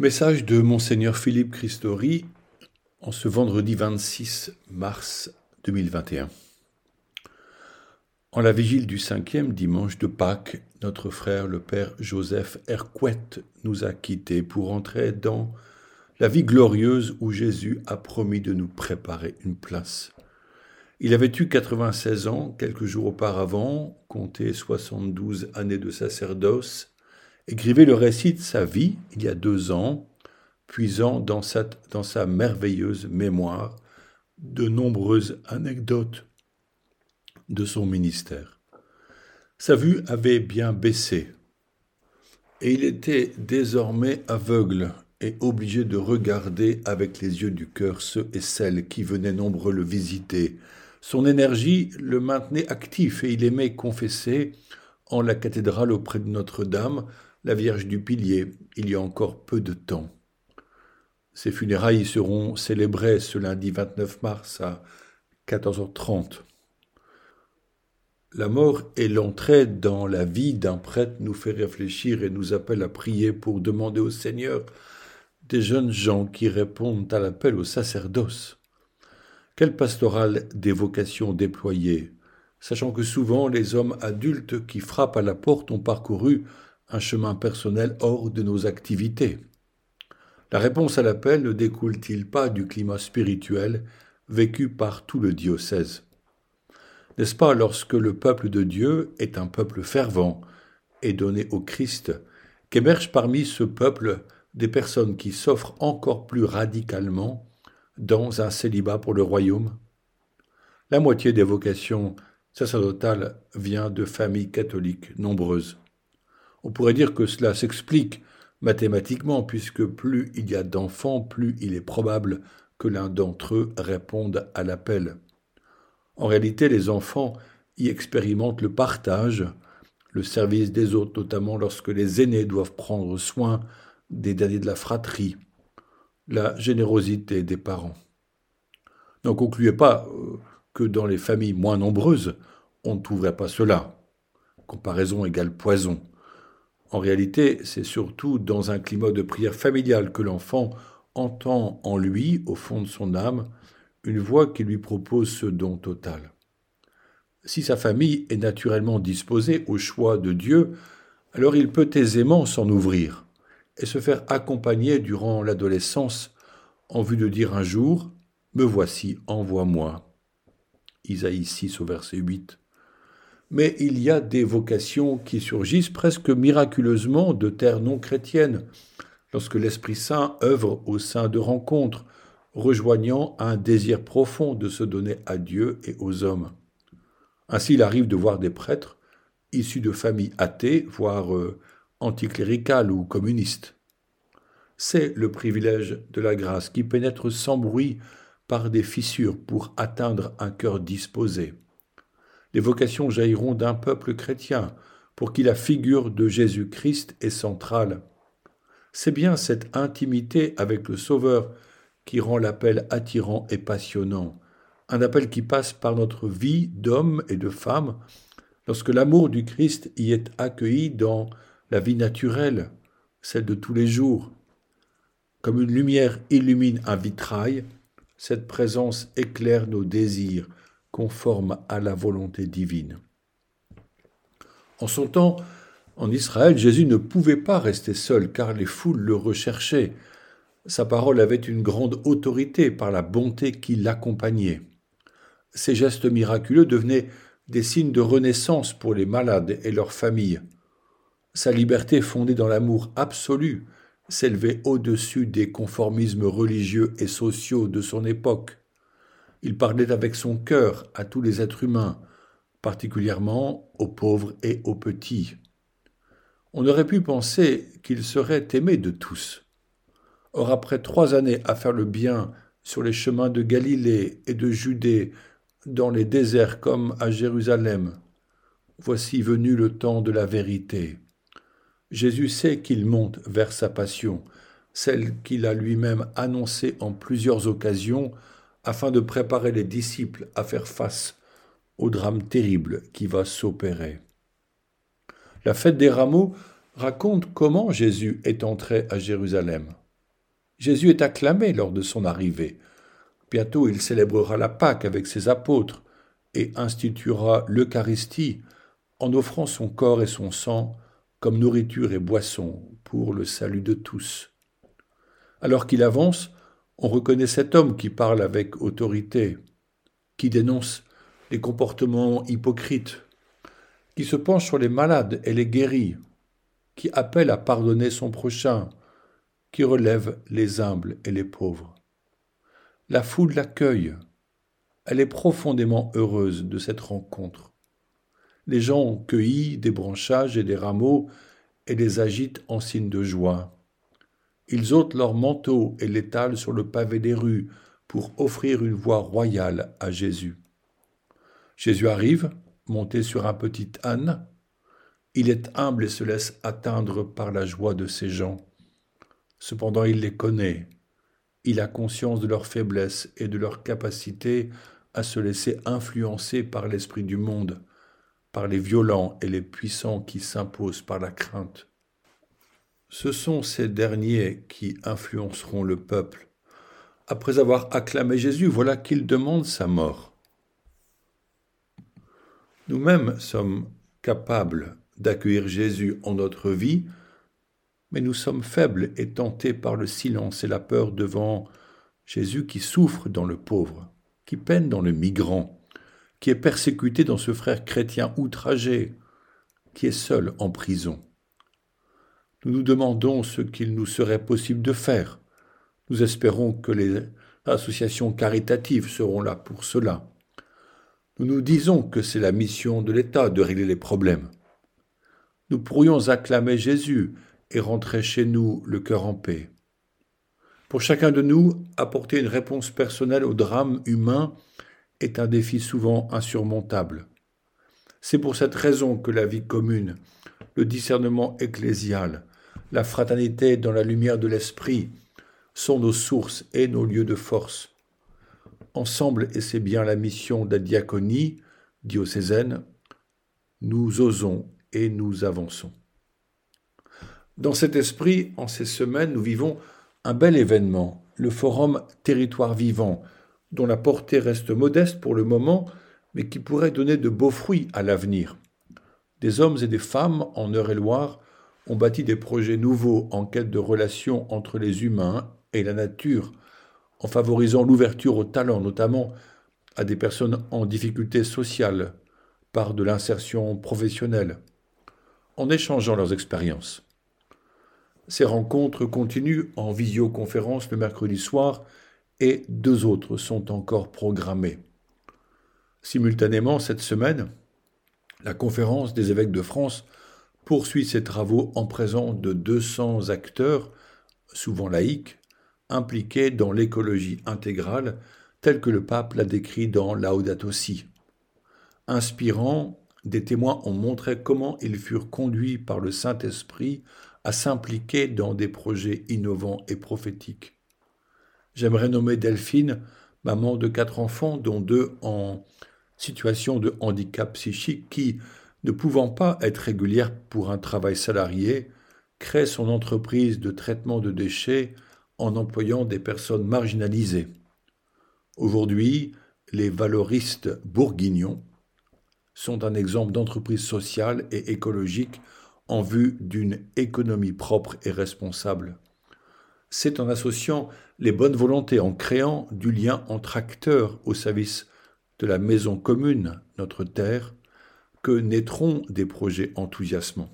Message de Monseigneur Philippe Christori en ce vendredi 26 mars 2021. En la vigile du cinquième dimanche de Pâques, notre frère le Père Joseph Hercouet nous a quittés pour entrer dans la vie glorieuse où Jésus a promis de nous préparer une place. Il avait eu 96 ans quelques jours auparavant, compté 72 années de sacerdoce, écrivait le récit de sa vie il y a deux ans, puisant dans sa, dans sa merveilleuse mémoire de nombreuses anecdotes de son ministère. Sa vue avait bien baissé, et il était désormais aveugle et obligé de regarder avec les yeux du cœur ceux et celles qui venaient nombreux le visiter. Son énergie le maintenait actif et il aimait confesser en la cathédrale auprès de Notre-Dame la Vierge du Pilier, il y a encore peu de temps. Ces funérailles seront célébrées ce lundi 29 mars à 14h30. La mort et l'entrée dans la vie d'un prêtre nous fait réfléchir et nous appelle à prier pour demander au Seigneur des jeunes gens qui répondent à l'appel au sacerdoce. Quelle pastorale des vocations déployées, sachant que souvent les hommes adultes qui frappent à la porte ont parcouru un chemin personnel hors de nos activités. La réponse à l'appel ne découle-t-il pas du climat spirituel vécu par tout le diocèse? N'est-ce pas lorsque le peuple de Dieu est un peuple fervent et donné au Christ qu'émergent parmi ce peuple des personnes qui s'offrent encore plus radicalement dans un célibat pour le royaume? La moitié des vocations sacerdotales vient de familles catholiques nombreuses. On pourrait dire que cela s'explique mathématiquement, puisque plus il y a d'enfants, plus il est probable que l'un d'entre eux réponde à l'appel. En réalité, les enfants y expérimentent le partage, le service des autres, notamment lorsque les aînés doivent prendre soin des derniers de la fratrie, la générosité des parents. N'en concluez pas euh, que dans les familles moins nombreuses, on ne trouverait pas cela. Comparaison égale poison. En réalité, c'est surtout dans un climat de prière familiale que l'enfant entend en lui, au fond de son âme, une voix qui lui propose ce don total. Si sa famille est naturellement disposée au choix de Dieu, alors il peut aisément s'en ouvrir et se faire accompagner durant l'adolescence en vue de dire un jour Me voici, envoie-moi. Isaïe 6 au verset 8 mais il y a des vocations qui surgissent presque miraculeusement de terres non chrétiennes, lorsque l'Esprit Saint œuvre au sein de rencontres, rejoignant un désir profond de se donner à Dieu et aux hommes. Ainsi, il arrive de voir des prêtres issus de familles athées, voire euh, anticléricales ou communistes. C'est le privilège de la grâce qui pénètre sans bruit par des fissures pour atteindre un cœur disposé les vocations jailliront d'un peuple chrétien, pour qui la figure de Jésus-Christ est centrale. C'est bien cette intimité avec le Sauveur qui rend l'appel attirant et passionnant, un appel qui passe par notre vie d'homme et de femme, lorsque l'amour du Christ y est accueilli dans la vie naturelle, celle de tous les jours. Comme une lumière illumine un vitrail, cette présence éclaire nos désirs, conforme à la volonté divine. En son temps, en Israël, Jésus ne pouvait pas rester seul car les foules le recherchaient. Sa parole avait une grande autorité par la bonté qui l'accompagnait. Ses gestes miraculeux devenaient des signes de renaissance pour les malades et leurs familles. Sa liberté fondée dans l'amour absolu s'élevait au-dessus des conformismes religieux et sociaux de son époque. Il parlait avec son cœur à tous les êtres humains, particulièrement aux pauvres et aux petits. On aurait pu penser qu'il serait aimé de tous. Or, après trois années à faire le bien sur les chemins de Galilée et de Judée, dans les déserts comme à Jérusalem, voici venu le temps de la vérité. Jésus sait qu'il monte vers sa passion, celle qu'il a lui-même annoncée en plusieurs occasions afin de préparer les disciples à faire face au drame terrible qui va s'opérer. La fête des rameaux raconte comment Jésus est entré à Jérusalem. Jésus est acclamé lors de son arrivée. Bientôt il célébrera la Pâque avec ses apôtres et instituera l'Eucharistie en offrant son corps et son sang comme nourriture et boisson pour le salut de tous. Alors qu'il avance, on reconnaît cet homme qui parle avec autorité, qui dénonce les comportements hypocrites, qui se penche sur les malades et les guérit, qui appelle à pardonner son prochain, qui relève les humbles et les pauvres. La foule l'accueille. Elle est profondément heureuse de cette rencontre. Les gens cueillent des branchages et des rameaux et les agitent en signe de joie. Ils ôtent leurs manteaux et l'étalent sur le pavé des rues pour offrir une voie royale à Jésus. Jésus arrive, monté sur un petit âne. Il est humble et se laisse atteindre par la joie de ces gens. Cependant il les connaît. Il a conscience de leur faiblesse et de leur capacité à se laisser influencer par l'esprit du monde, par les violents et les puissants qui s'imposent par la crainte. Ce sont ces derniers qui influenceront le peuple. Après avoir acclamé Jésus, voilà qu'il demande sa mort. Nous-mêmes sommes capables d'accueillir Jésus en notre vie mais nous sommes faibles et tentés par le silence et la peur devant Jésus qui souffre dans le pauvre, qui peine dans le migrant, qui est persécuté dans ce frère chrétien outragé, qui est seul en prison. Nous nous demandons ce qu'il nous serait possible de faire. Nous espérons que les associations caritatives seront là pour cela. Nous nous disons que c'est la mission de l'État de régler les problèmes. Nous pourrions acclamer Jésus et rentrer chez nous le cœur en paix. Pour chacun de nous, apporter une réponse personnelle au drame humain est un défi souvent insurmontable. C'est pour cette raison que la vie commune, le discernement ecclésial, la fraternité dans la lumière de l'esprit sont nos sources et nos lieux de force. Ensemble, et c'est bien la mission de la diaconie diocésaine, nous osons et nous avançons. Dans cet esprit, en ces semaines, nous vivons un bel événement, le forum Territoire vivant, dont la portée reste modeste pour le moment, mais qui pourrait donner de beaux fruits à l'avenir. Des hommes et des femmes en Eure-et-Loire ont bâti des projets nouveaux en quête de relations entre les humains et la nature, en favorisant l'ouverture au talent, notamment à des personnes en difficulté sociale, par de l'insertion professionnelle, en échangeant leurs expériences. Ces rencontres continuent en visioconférence le mercredi soir et deux autres sont encore programmées. Simultanément, cette semaine, la conférence des évêques de France poursuit ses travaux en présence de 200 acteurs, souvent laïcs, impliqués dans l'écologie intégrale, telle que le pape l'a décrit dans Laudato Si. Inspirant, des témoins ont montré comment ils furent conduits par le Saint-Esprit à s'impliquer dans des projets innovants et prophétiques. J'aimerais nommer Delphine, maman de quatre enfants, dont deux en situation de handicap psychique, qui, ne pouvant pas être régulière pour un travail salarié, crée son entreprise de traitement de déchets en employant des personnes marginalisées. Aujourd'hui, les valoristes bourguignons sont un exemple d'entreprise sociale et écologique en vue d'une économie propre et responsable. C'est en associant les bonnes volontés, en créant du lien entre acteurs au service de la maison commune, notre terre, que naîtront des projets enthousiasmants.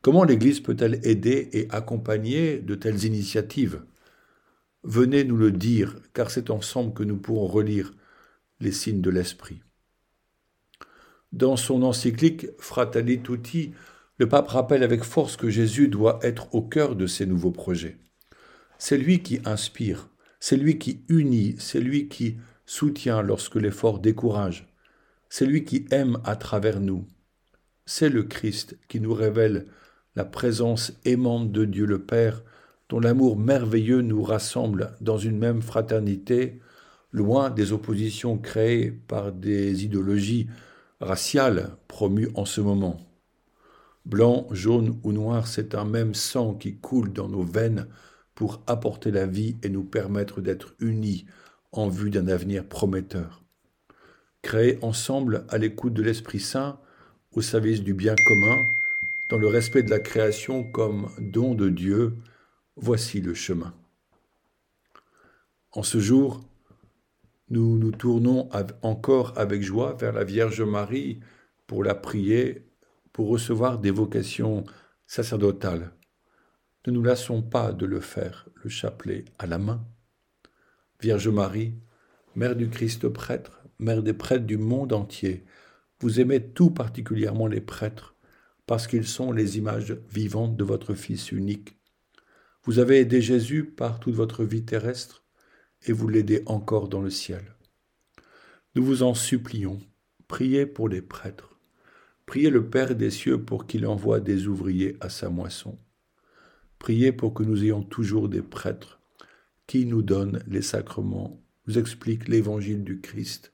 Comment l'Église peut-elle aider et accompagner de telles initiatives? Venez nous le dire, car c'est ensemble que nous pourrons relire les signes de l'Esprit. Dans son encyclique Fratelli Tutti, le pape rappelle avec force que Jésus doit être au cœur de ces nouveaux projets. C'est lui qui inspire, c'est lui qui unit, c'est lui qui soutient lorsque l'effort décourage, c'est lui qui aime à travers nous. C'est le Christ qui nous révèle la présence aimante de Dieu le Père, dont l'amour merveilleux nous rassemble dans une même fraternité, loin des oppositions créées par des idéologies raciales promues en ce moment. Blanc, jaune ou noir, c'est un même sang qui coule dans nos veines pour apporter la vie et nous permettre d'être unis en vue d'un avenir prometteur. Créés ensemble à l'écoute de l'Esprit Saint, au service du bien commun, dans le respect de la création comme don de Dieu, voici le chemin. En ce jour, nous nous tournons encore avec joie vers la Vierge Marie pour la prier, pour recevoir des vocations sacerdotales. Ne nous lassons pas de le faire, le chapelet à la main. Vierge Marie, Mère du Christ prêtre, Mère des prêtres du monde entier, vous aimez tout particulièrement les prêtres, parce qu'ils sont les images vivantes de votre Fils unique. Vous avez aidé Jésus par toute votre vie terrestre, et vous l'aidez encore dans le ciel. Nous vous en supplions, priez pour les prêtres, priez le Père des cieux pour qu'il envoie des ouvriers à sa moisson. Priez pour que nous ayons toujours des prêtres qui nous donnent les sacrements, nous expliquent l'évangile du Christ